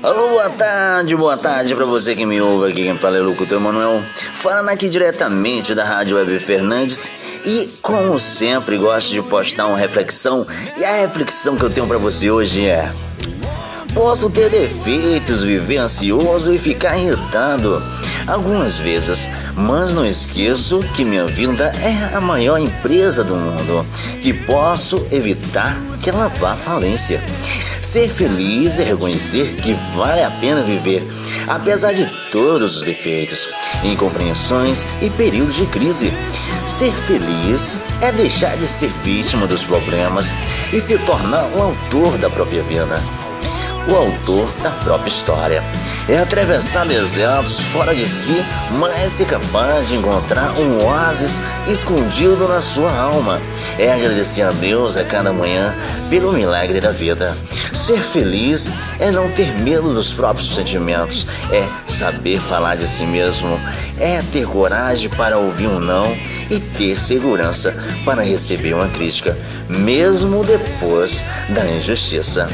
Alô, boa tarde, boa tarde para você que me ouve aqui. Quem fala é o Locutor Emanuel, falando aqui diretamente da Rádio Web Fernandes. E como sempre, gosto de postar uma reflexão. E a reflexão que eu tenho para você hoje é: Posso ter defeitos, viver ansioso e ficar irritado algumas vezes, mas não esqueço que minha vida é a maior empresa do mundo, que posso evitar que ela vá à falência. Ser feliz é reconhecer que vale a pena viver, apesar de todos os defeitos, incompreensões e períodos de crise. Ser feliz é deixar de ser vítima dos problemas e se tornar o autor da própria vida o autor da própria história. É atravessar desertos fora de si, mas ser capaz de encontrar um oásis escondido na sua alma. É agradecer a Deus a cada manhã pelo milagre da vida. Ser feliz é não ter medo dos próprios sentimentos, é saber falar de si mesmo, é ter coragem para ouvir um não e ter segurança para receber uma crítica, mesmo depois da injustiça.